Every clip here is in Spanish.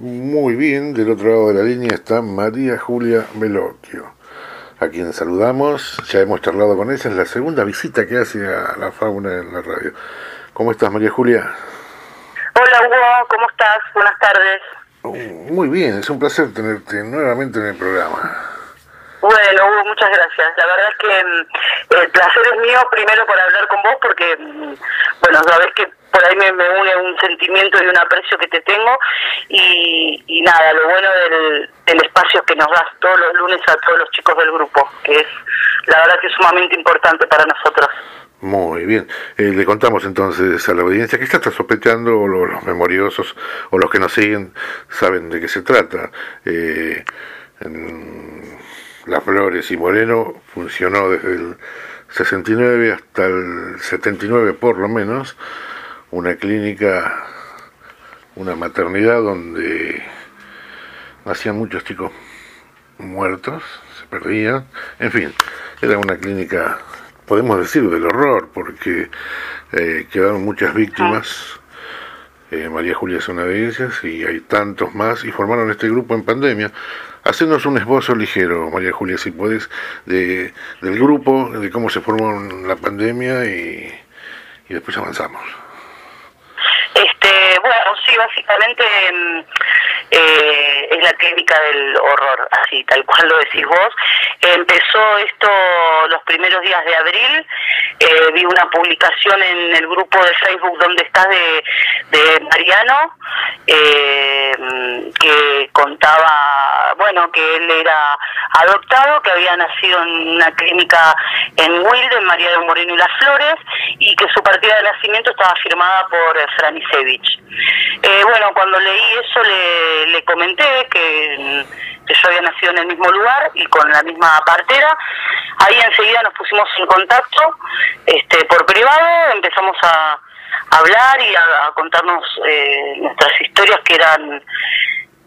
Muy bien, del otro lado de la línea está María Julia Melocchio, a quien saludamos, ya hemos charlado con ella, es la segunda visita que hace a la fauna en la radio. ¿Cómo estás María Julia? Hola Hugo, ¿cómo estás? Buenas tardes. Oh, muy bien, es un placer tenerte nuevamente en el programa. Bueno, Hugo, muchas gracias. La verdad es que mm, el placer es mío primero por hablar con vos porque, mm, bueno, sabes que por ahí me, une un sentimiento y un aprecio que te tengo y, nada, lo bueno del, espacio que nos das todos los lunes a todos los chicos del grupo, que es la verdad que es sumamente importante para nosotros. Muy bien. Eh, le contamos entonces a la audiencia que está sospechando, o los, memoriosos o los que nos siguen saben de qué se trata. Eh, Las Flores y Moreno funcionó desde el 69 hasta el 79 por lo menos una clínica, una maternidad donde nacían muchos chicos muertos, se perdían, en fin, era una clínica, podemos decir, del horror, porque eh, quedaron muchas víctimas. Eh, María Julia es una de ellas y hay tantos más y formaron este grupo en pandemia. Hacernos un esbozo ligero, María Julia, si puedes, de, del grupo, de cómo se formó la pandemia y, y después avanzamos. Este, bueno, sí, básicamente mm, eh, es la clínica del horror, así, tal cual lo decís vos. Empezó esto los primeros días de abril, eh, vi una publicación en el grupo de Facebook donde estás de, de Mariano, eh, que contaba, bueno, que él era adoptado, que había nacido en una clínica en Wilde, en María de Moreno y Las Flores, y que su partida de nacimiento estaba firmada por Franisevich. Eh, bueno, cuando leí eso le, le comenté que, que, yo había nacido en el mismo lugar y con la misma partera. Ahí enseguida nos pusimos en contacto este, por privado, empezamos a, hablar y a, contarnos eh, nuestras historias que eran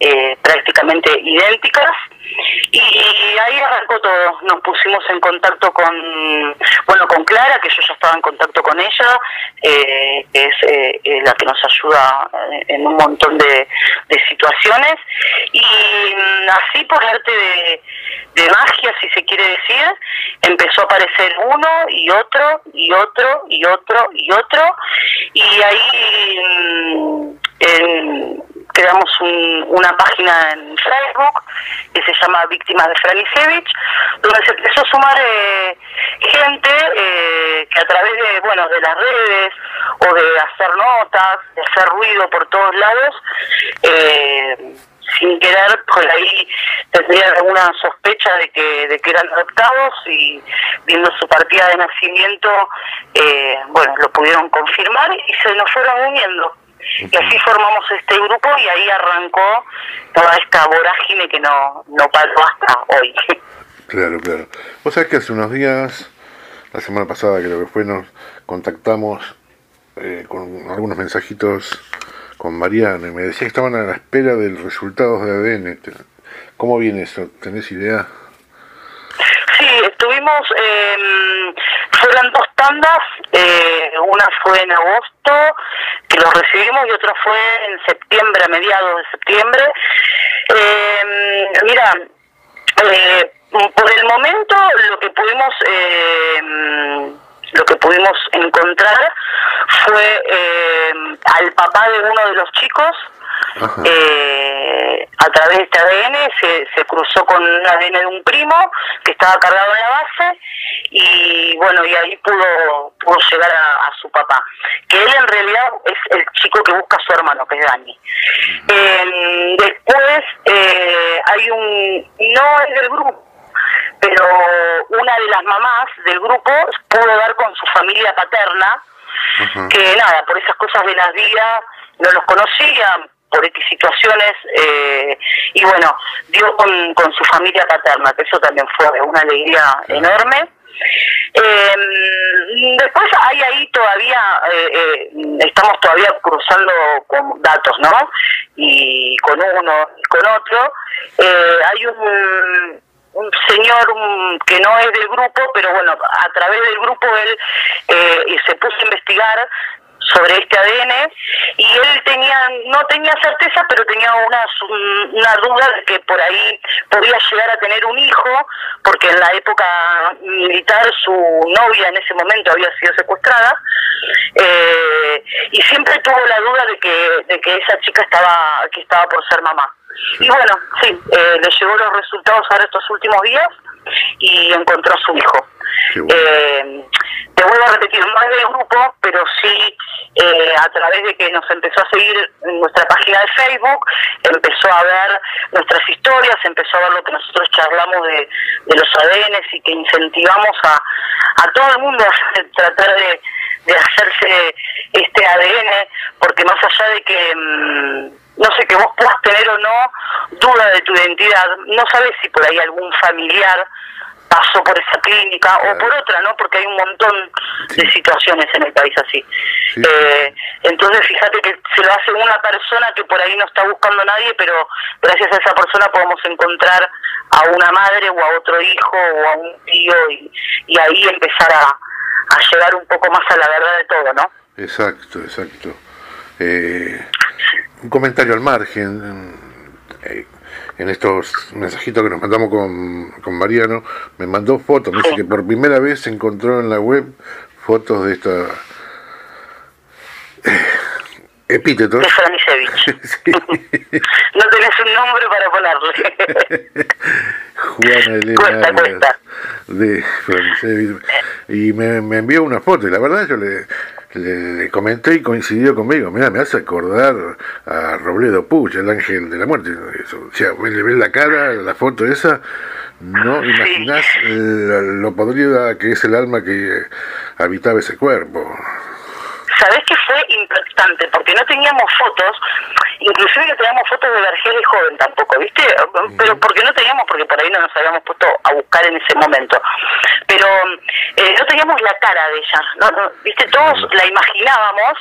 eh, prácticamente idénticas. Y ahí arrancó todo. Nos pusimos en contacto con bueno con Clara que yo ya estaba en contacto con ella eh, es eh, la que nos ayuda en un montón de, situaciones. Y mm, así por arte de, de magia si se quiere decir empezó a aparecer uno y otro y otro y otro y otro. Y ahí mm, en, creamos una página en Facebook que se llama Víctimas de Franisevich, donde se empezó a sumar eh, gente eh, que a través de, bueno, de las redes o de hacer notas, de hacer ruido por todos lados, eh, sin querer por ahí tendrían alguna sospecha de que, de que eran adoptados y viendo su partida de nacimiento, bueno, lo pudieron confirmar y se nos fueron uniendo. Y así formamos este grupo y ahí arrancó toda esta vorágine que no, no paró hasta hoy. Claro, claro. Vos sabés que hace unos días, la semana pasada creo que fue, nos contactamos eh, con algunos mensajitos con Mariano y me decía que estaban a la espera del resultado de ADN. ¿Cómo viene eso? ¿Tenés idea? Sí, estuvimos, eh, fueron dos tandas, eh, una fue en agosto, que lo recibimos, y otra fue en septiembre, a mediados de septiembre. Eh, mira, eh, por el momento lo que pudimos... Eh, lo que pudimos encontrar fue eh, al papá de uno de los chicos eh, a través de este ADN se, se cruzó con un ADN de un primo que estaba cargado en la base y bueno y ahí pudo pudo llegar a, su papá. Que él en realidad es el chico que busca a su hermano que es Dani. Eh, después eh, hay un no es del grupo pero una de las mamás del grupo pudo dar con su familia paterna, que nada, por esas cosas de las vidas no los conocía, por X situaciones, eh, y bueno, dio con, con su familia paterna, que eso también fue una alegría enorme. Eh, después hay ahí todavía, eh, eh, estamos todavía cruzando con datos, ¿no? Y con uno y con otro. Eh, hay un un señor que no es del grupo, pero bueno, a través del grupo él eh, se puso a investigar sobre este ADN y él tenía no tenía certeza pero tenía una una duda de que por ahí podía llegar a tener un hijo porque en la época militar su novia en ese momento había sido secuestrada eh, y siempre tuvo la duda de que de que esa chica estaba que estaba por ser mamá. Y bueno sí eh, le llegó los resultados ahora estos últimos días y encontró a su hijo eh, te vuelvo a repetir, no es del grupo, pero sí eh, a través de que nos empezó a seguir nuestra página de Facebook, empezó a ver nuestras historias, empezó a ver lo que nosotros charlamos de, los ADNs y que incentivamos a, a todo el mundo a tratar de, de hacerse este ADN, porque más allá de que... Mm, no sé, que vos puedas tener o no duda de tu identidad, no sabes si por ahí algún familiar pasó por esa clínica o por otra, ¿no? Porque hay un montón de situaciones en el país así. Eh, entonces, fíjate que se lo hace una persona que por ahí no está buscando a nadie, pero gracias a esa persona podemos encontrar a una madre o a otro hijo o a un tío y, y ahí empezar a, a llegar un poco más a la verdad de todo, ¿no? Exacto, exacto. Eh, un comentario al margen. Eh, en estos mensajitos que nos mandamos con, con Mariano, me mandó fotos, me dice que por primera vez se encontró en la web fotos de esta eh, epíteto. De no tenés un nombre para ponerle. Juana Elena de Franisevich. Y me, me envió una foto y la verdad yo le le, comenté y coincidió conmigo. Mira, me hace acordar a Robledo Puch, el ángel de la muerte. o sea, le ves la cara, la foto esa, no imaginás lo podrida que es el alma que habitaba ese cuerpo. ¿Sabés que fue impactante? Porque no teníamos fotos, inclusive no teníamos fotos de Vergel joven tampoco, ¿viste? Pero porque no teníamos, porque por ahí no nos habíamos puesto a buscar en ese momento. Pero eh, no teníamos la cara de ella, ¿no? ¿viste? Todos la imaginábamos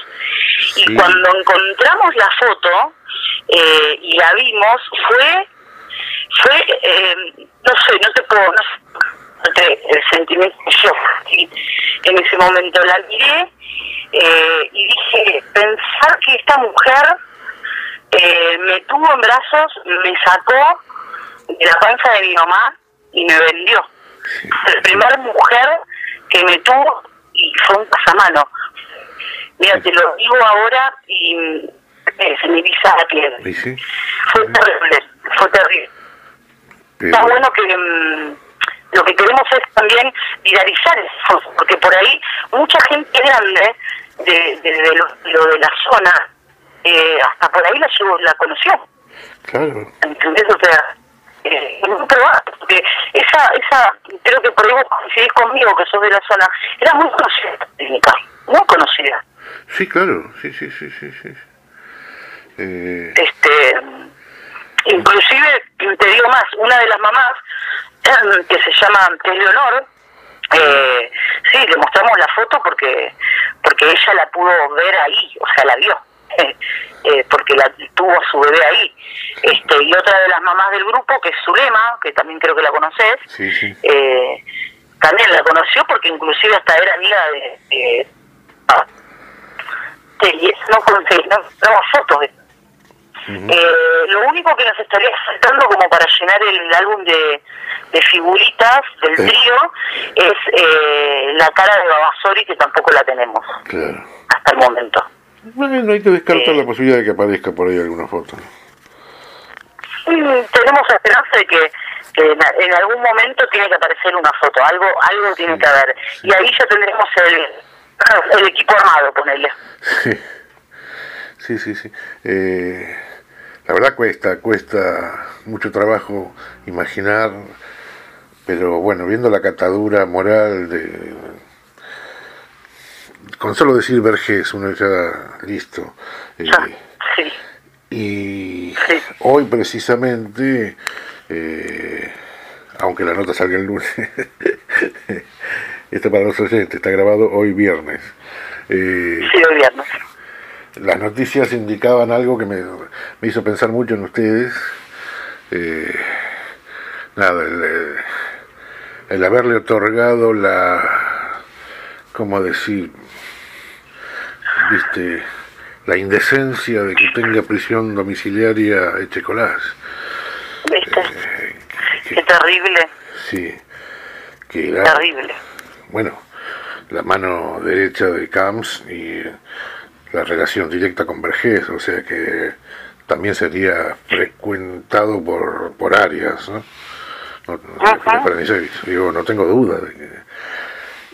y cuando encontramos la foto eh, y la vimos, fue, fue eh, no sé, no te puedo, no sé, el sentimiento yo en ese momento la miré eh, y dije, pensar que esta mujer eh, me tuvo en brazos, me sacó de la panza de mi mamá y me vendió. La primera mujer que me tuvo y fue un pasamano. Mira, te lo digo ahora y se me visa la piel. Fue terrible, fue terrible. Está bueno que... Mm, lo que queremos es también viralizar eso, porque por ahí mucha gente grande de, de, lo, de la zona, eh, hasta por ahí la, la conoció. Claro. ¿Entendés? O sea, eh, muy probable, porque esa, esa, creo que por ahí vos coincidís conmigo, que sos de la zona, era muy conocida técnica, muy conocida. Sí, claro, sí, sí, sí, sí. sí. Eh... Este, inclusive, te digo más, una de las mamás que se llama, que es Leonor, eh, sí, le mostramos la foto porque porque ella la pudo ver ahí, o sea, la vio, eh, porque la tuvo a su bebé ahí. este Y otra de las mamás del grupo, que es Zulema, que también creo que la conoces, eh, también la conoció porque inclusive hasta era amiga de... Ah, y no no, fotos de eh, lo único que nos estaría faltando como para llenar el álbum de, de figuritas del trío es eh, la cara de Babasori que tampoco la tenemos hasta el momento. No, hay que descartar la eh, posibilidad de que aparezca por ahí alguna foto. tenemos esperanza de que, en, algún momento tiene que aparecer una foto, algo algo tiene que haber. Y ahí ya tendremos el, el equipo armado, ponele. Sí, sí, sí. sí. Eh, la verdad cuesta, cuesta mucho trabajo imaginar, pero bueno, viendo la catadura moral de... Con solo decir Vergés, uno ya listo. Eh, sí. Y hoy precisamente, eh, aunque la nota salga el lunes, esto para los oyentes, está grabado hoy viernes. Eh, sí, hoy viernes las noticias indicaban algo que me, hizo pensar mucho en ustedes. Nada, el, haberle otorgado la, ¿cómo decir? Viste, la indecencia de que tenga prisión domiciliaria Echecolás. ¿Viste? Eh, Qué terrible. Sí. Que terrible. Bueno, la mano derecha de Camps y la relación directa con Vergés, o sea que también sería frecuentado por, por áreas, ¿no? No, digo, no tengo duda de que...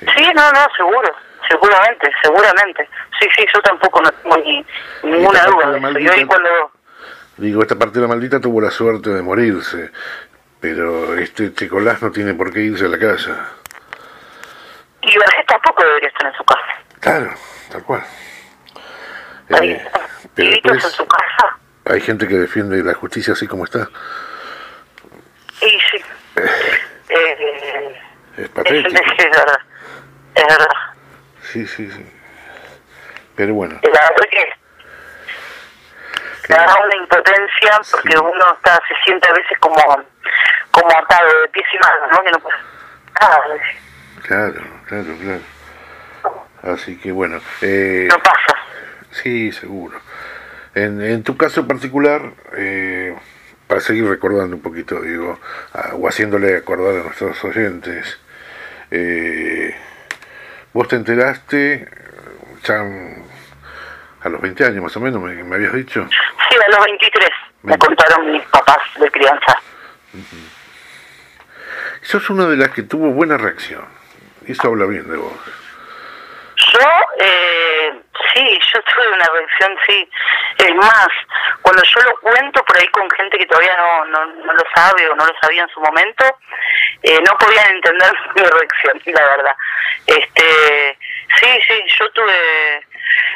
Sí, no, no, seguro, seguramente, seguramente. Sí, sí, yo tampoco no tengo ni, ninguna duda. cuando... Digo, esta partida maldita tuvo la suerte de morirse, pero este Chicolás no tiene por qué irse a la casa. Y Vergés tampoco debería estar en su casa. Claro, tal cual. Eh, en su casa. Hay gente que defiende la justicia así como está. Y sí. Eh, es patético. Es, verdad. Es verdad. Sí, sí, sí. Pero bueno. La verdad que da una impotencia porque uno está se siente a veces como como atado de pies y manos, ¿no? Que no puede... Claro, claro, claro. Así que bueno. Eh, no pasa. Sí, seguro. En, en tu caso particular, eh, para seguir recordando un poquito, digo, o haciéndole acordar a nuestros oyentes, eh, vos te enteraste ya a los 20 años más o menos, me, habías dicho. Sí, a los 23, me contaron mis papás de crianza. Sos una de las que tuvo buena reacción, eso habla bien de vos. Yo, eh, sí, yo tuve una reacción, sí. Es más, cuando yo lo cuento por ahí con gente que todavía no, no, no lo sabe o no lo sabía en su momento, eh, no podían entender mi reacción, la verdad. Este, sí, sí, yo tuve,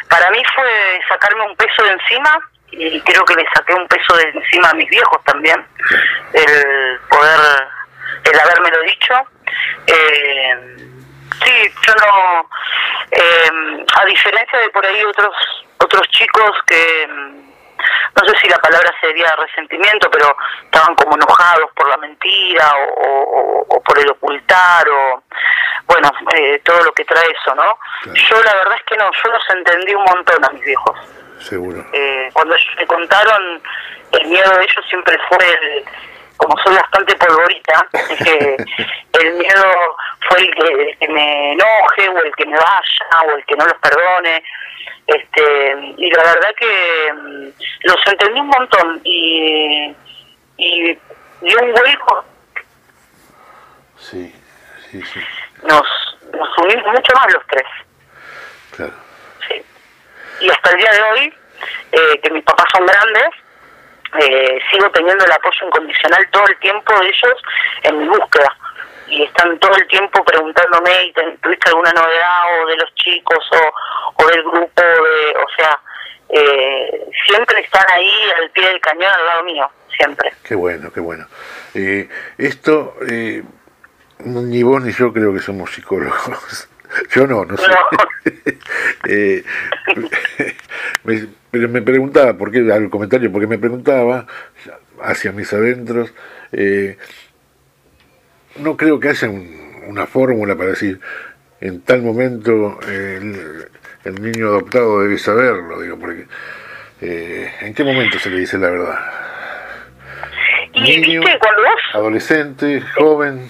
para mí fue sacarme un peso de encima y creo que le saqué un peso de encima a mis viejos también, el poder, el habérmelo dicho. Eh, Sí, yo no, eh, a diferencia de por ahí otros otros chicos que no sé si la palabra sería resentimiento, pero estaban como enojados por la mentira o, por el ocultar o bueno, eh, todo lo que trae eso, ¿no? Yo la verdad es que no, yo los entendí un montón a mis viejos. Seguro. Eh, cuando ellos me contaron, el miedo de ellos siempre fue el como soy bastante polvorita, el miedo fue el que, me enoje o el que me vaya o el que no los perdone. este Y la verdad que mm, los entendí un montón y, y dio un vuelco. Sí, sí, sí. Nos, nos unimos mucho más los tres. Claro. Sí. Y hasta el día de hoy, eh, que mis papás son grandes, eh, sigo teniendo el apoyo incondicional todo el tiempo de ellos en mi búsqueda. Y están todo el tiempo preguntándome tuviste alguna novedad o de los chicos o, del grupo de, o sea eh, siempre están ahí al pie del cañón al lado mío siempre. Qué bueno qué bueno. Eh, esto ni vos ni yo creo que somos psicólogos. Yo no, no sé. eh, pero me preguntaba, ¿por qué? Al comentario, porque me preguntaba hacia mis adentros, eh, no creo que haya una fórmula para decir, en tal momento el, niño adoptado debe saberlo, digo, porque eh, ¿en qué momento se le dice la verdad? niño, adolescente, joven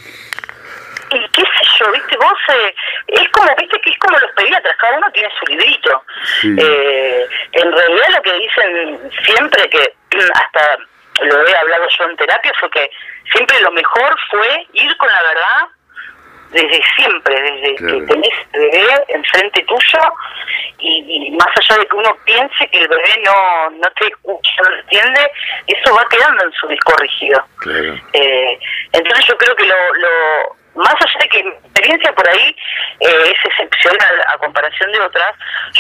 y qué yo, viste, vos, eh, es como, viste que es como los pediatras, cada uno tiene su librito. Eh, en realidad lo que dicen siempre, que hasta lo he hablado yo en terapia, fue que siempre lo mejor fue ir con la verdad desde siempre, desde que tenés bebé enfrente tuyo y, más allá de que uno piense que el bebé no, no te escucha, no entiende, eso va quedando en su disco rígido. Eh, entonces yo creo que lo, lo más allá de que mi experiencia por ahí eh, es excepcional a comparación de otras,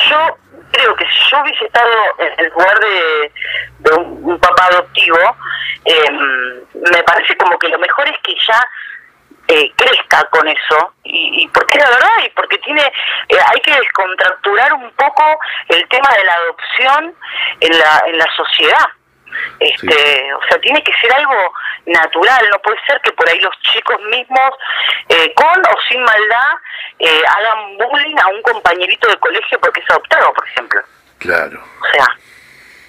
yo creo que si yo hubiese estado en el lugar de, un, papá adoptivo, em, me parece como que lo mejor es que ya eh, crezca con eso. Y, y, porque es la verdad y porque tiene eh, hay que descontracturar un poco el tema de la adopción en la en la sociedad este o sea tiene que ser algo natural, no puede ser que por ahí los chicos mismos, eh, con o sin maldad, eh, hagan bullying a un compañerito de colegio porque es adoptado, por ejemplo. Claro. O sea,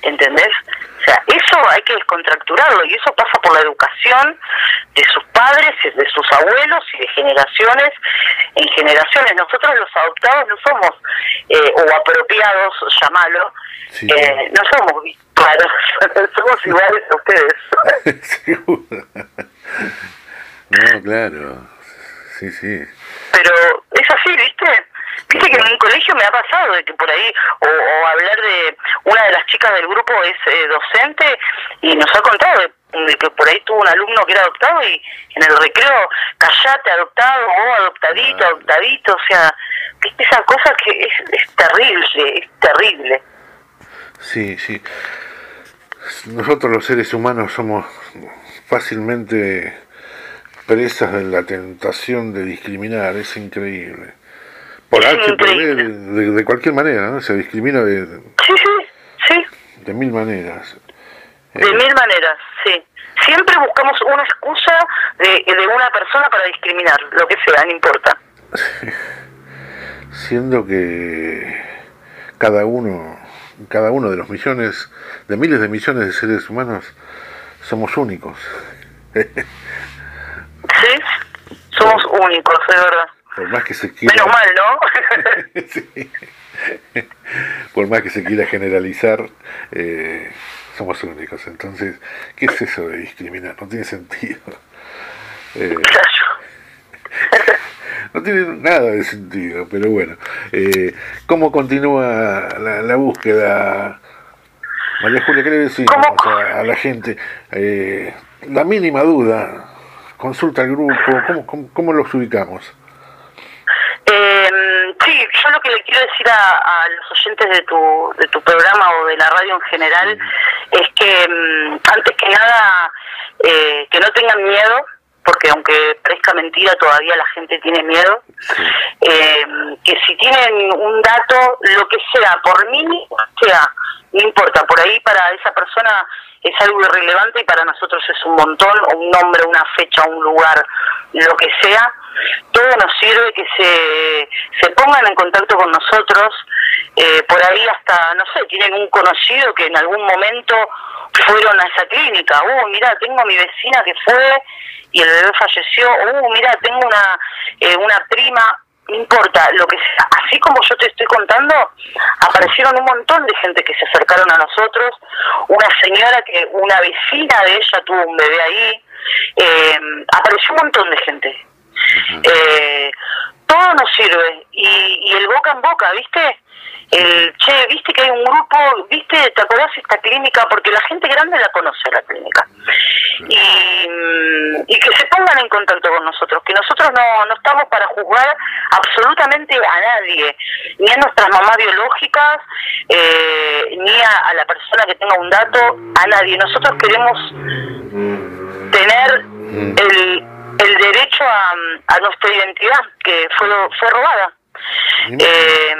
¿entendés? O sea, eso hay que descontracturarlo y eso pasa por la educación de sus padres, de sus abuelos y de generaciones en generaciones. Nosotros los adoptados no somos, eh, o apropiados, llamalo, eh, no somos claros, somos iguales a ustedes. no, claro, sí, sí. Pero es así, ¿viste? Viste que en un colegio me ha pasado de que por ahí, o, hablar de una de las chicas del grupo es eh, docente y nos ha contado de, que por ahí tuvo un alumno que era adoptado y en el recreo, callate, adoptado, o adoptadito, adoptadito, o sea, viste esa cosa que es, es terrible, es terrible. Sí, sí. Nosotros los seres humanos somos fácilmente presas de la tentación de discriminar, es increíble. Por por de, cualquier manera, ¿no? Se discrimina de... Sí, sí, sí. De mil maneras. De eh, mil maneras, sí. Siempre buscamos una excusa de, de una persona para discriminar, lo que sea, no importa. Siendo que cada uno, cada uno de los millones, de miles de millones de seres humanos, somos únicos. sí, somos únicos, es verdad. Por más que se quiera... Menos mal, ¿no? sí. Por más que se quiera generalizar, eh, somos únicos. Entonces, ¿qué es eso de discriminar? No tiene sentido. Eh, no tiene nada de sentido, pero bueno. Eh, ¿Cómo continúa la, búsqueda? María Julia, ¿qué le decimos a, la gente? Eh, la mínima duda, consulta al grupo, ¿cómo, cómo, cómo los ubicamos? Eh, sí, yo lo que le quiero decir a, los oyentes de tu, de tu programa o de la radio en general es que mm, antes que nada eh, que no tengan miedo, porque aunque parezca mentira todavía la gente tiene miedo, eh, que si tienen un dato, lo que sea, por mí, sea, no importa, por ahí para esa persona es algo irrelevante y para nosotros es un montón, o un nombre, una fecha, un lugar, lo que sea, todo nos sirve que se, se pongan en contacto con nosotros, eh, por ahí hasta, no sé, tienen un conocido que en algún momento fueron a esa clínica, uh, mira, tengo a mi vecina que fue y el bebé falleció, uh, mira, tengo una, eh, una prima, no importa, lo que sea, así como yo te estoy contando, aparecieron un montón de gente que se acercaron a nosotros, una señora que, una vecina de ella tuvo un bebé ahí, eh, apareció un montón de gente. Eh, todo nos sirve y, y el boca en boca, ¿viste? el che, viste que hay un grupo, viste, ¿te acordás esta clínica? Porque la gente grande la conoce la clínica. Y, y que se pongan en contacto con nosotros, que nosotros no, no estamos para juzgar absolutamente a nadie, ni a nuestras mamás biológicas, eh, ni a, la persona que tenga un dato, a nadie. Nosotros queremos tener el, el derecho a, a nuestra identidad, que fue, fue robada. Eh,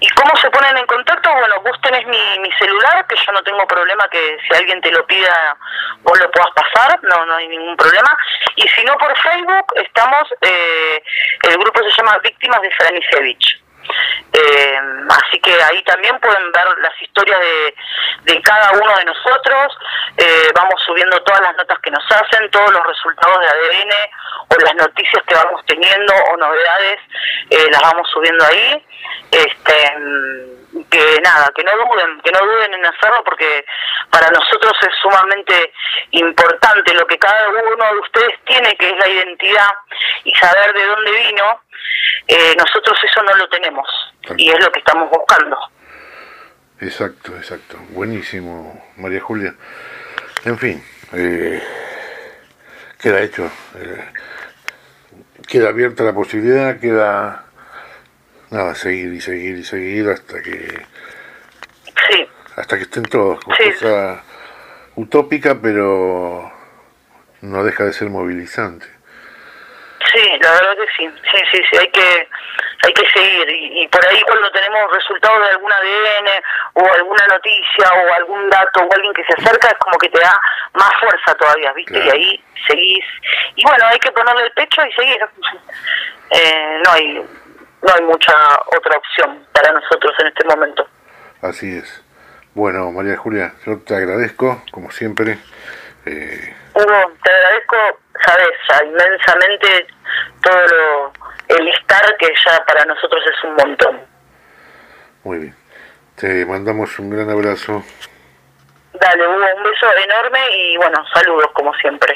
¿Y cómo se ponen en contacto? Bueno, vos tenés mi, mi celular, que yo no tengo problema que si alguien te lo pida, vos lo puedas pasar, no, no hay ningún problema. Y si no por Facebook, estamos, eh, el grupo se llama Víctimas de Franisevich. Eh, así que ahí también pueden ver las historias de, de cada uno de nosotros. Eh, vamos subiendo todas las notas que nos hacen, todos los resultados de ADN o las noticias que vamos teniendo o novedades, eh, las vamos subiendo ahí. Este, que nada, que no duden, que no duden en hacerlo porque para nosotros es sumamente importante lo que cada uno de ustedes identidad y saber de dónde vino. Eh, nosotros eso no lo tenemos y es lo que estamos buscando. Exacto, exacto. Buenísimo, María Julia. En fin, eh, queda hecho. Eh, queda abierta la posibilidad, queda nada, seguir y seguir y seguir hasta que sí. hasta que estén todos. Cosa utópica, pero no deja de ser movilizante. Sí, la verdad que sí, sí, sí, sí, hay que, hay que seguir y, por ahí cuando tenemos resultados de algún ADN o alguna noticia o algún dato o alguien que se acerca es como que te da más fuerza todavía, ¿viste? Y ahí seguís y bueno, hay que ponerle el pecho y seguir. Eh, no hay no hay mucha otra opción para nosotros en este momento. Así es. Bueno, María Julia, yo te agradezco, como siempre. Eh... Hugo, te agradezco, sabes, ya inmensamente todo lo, el estar que ya para nosotros es un montón. Muy bien. Te mandamos un gran abrazo. Dale, Hugo, un beso enorme y bueno, saludos como siempre.